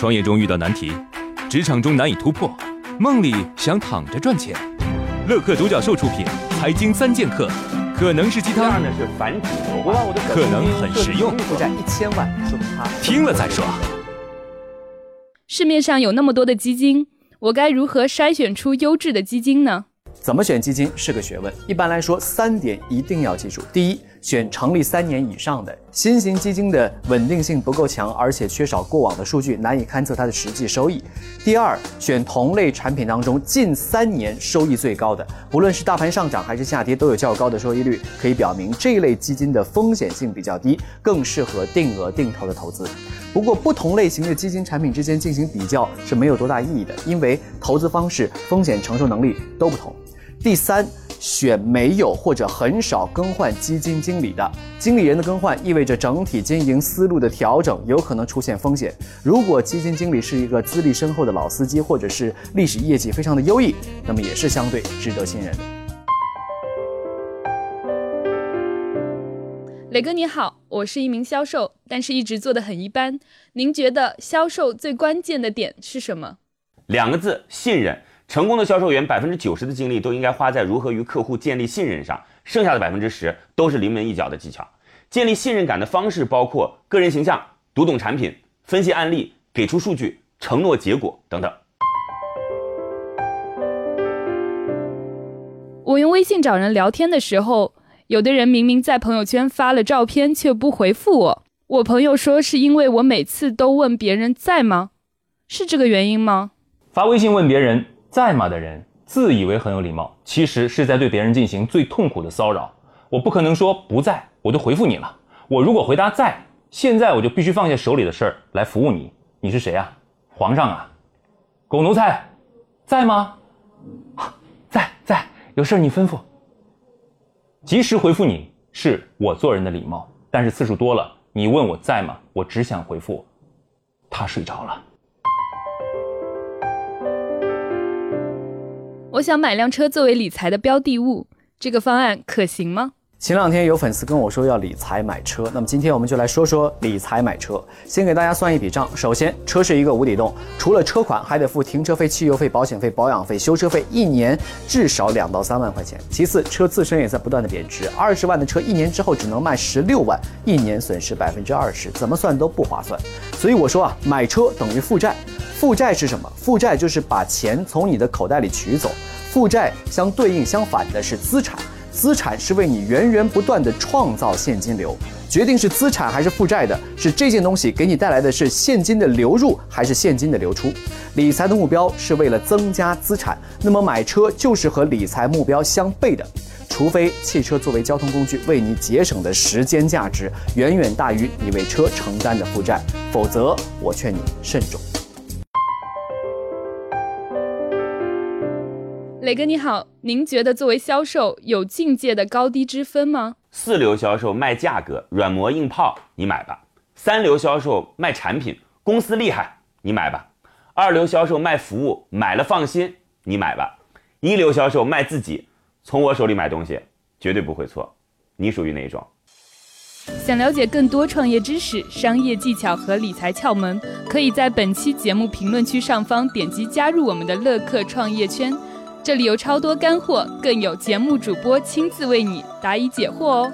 创业中遇到难题，职场中难以突破，梦里想躺着赚钱。乐客独角兽出品，《财经三剑客》可能是鸡汤，呢是繁殖我把我的可能很实用，负债一千万，说明他听了再说。市面上有那么多的基金，我该如何筛选出优质的基金呢？怎么选基金是个学问。一般来说，三点一定要记住：第一，选成立三年以上的新型基金的稳定性不够强，而且缺少过往的数据，难以勘测它的实际收益；第二，选同类产品当中近三年收益最高的，不论是大盘上涨还是下跌，都有较高的收益率，可以表明这一类基金的风险性比较低，更适合定额定投的投资。不过，不同类型的基金产品之间进行比较是没有多大意义的，因为投资方式、风险承受能力都不同。第三，选没有或者很少更换基金经理的，经理人的更换意味着整体经营思路的调整，有可能出现风险。如果基金经理是一个资历深厚的老司机，或者是历史业绩非常的优异，那么也是相对值得信任的。磊哥你好，我是一名销售，但是一直做的很一般。您觉得销售最关键的点是什么？两个字：信任。成功的销售员百分之九十的精力都应该花在如何与客户建立信任上，剩下的百分之十都是临门一脚的技巧。建立信任感的方式包括个人形象、读懂产品、分析案例、给出数据、承诺结果等等。我用微信找人聊天的时候，有的人明明在朋友圈发了照片却不回复我，我朋友说是因为我每次都问别人在吗？是这个原因吗？发微信问别人。在吗的人自以为很有礼貌，其实是在对别人进行最痛苦的骚扰。我不可能说不在，我就回复你了。我如果回答在，现在我就必须放下手里的事儿来服务你。你是谁啊？皇上啊？狗奴才，在吗？在在，有事你吩咐。及时回复你是我做人的礼貌，但是次数多了，你问我在吗？我只想回复，他睡着了。我想买辆车作为理财的标的物，这个方案可行吗？前两天有粉丝跟我说要理财买车，那么今天我们就来说说理财买车。先给大家算一笔账，首先车是一个无底洞，除了车款还得付停车费、汽油费、保险费、保养费、修车费，一年至少两到三万块钱。其次，车自身也在不断的贬值，二十万的车一年之后只能卖十六万，一年损失百分之二十，怎么算都不划算。所以我说啊，买车等于负债。负债是什么？负债就是把钱从你的口袋里取走。负债相对应相反的是资产，资产是为你源源不断的创造现金流。决定是资产还是负债的，是这件东西给你带来的是现金的流入还是现金的流出。理财的目标是为了增加资产，那么买车就是和理财目标相悖的。除非汽车作为交通工具为你节省的时间价值远远大于你为车承担的负债，否则我劝你慎重。磊哥你好，您觉得作为销售有境界的高低之分吗？四流销售卖价格，软磨硬泡，你买吧；三流销售卖产品，公司厉害，你买吧；二流销售卖服务，买了放心，你买吧；一流销售卖自己，从我手里买东西绝对不会错。你属于哪一种？想了解更多创业知识、商业技巧和理财窍门，可以在本期节目评论区上方点击加入我们的乐客创业圈。这里有超多干货，更有节目主播亲自为你答疑解惑哦。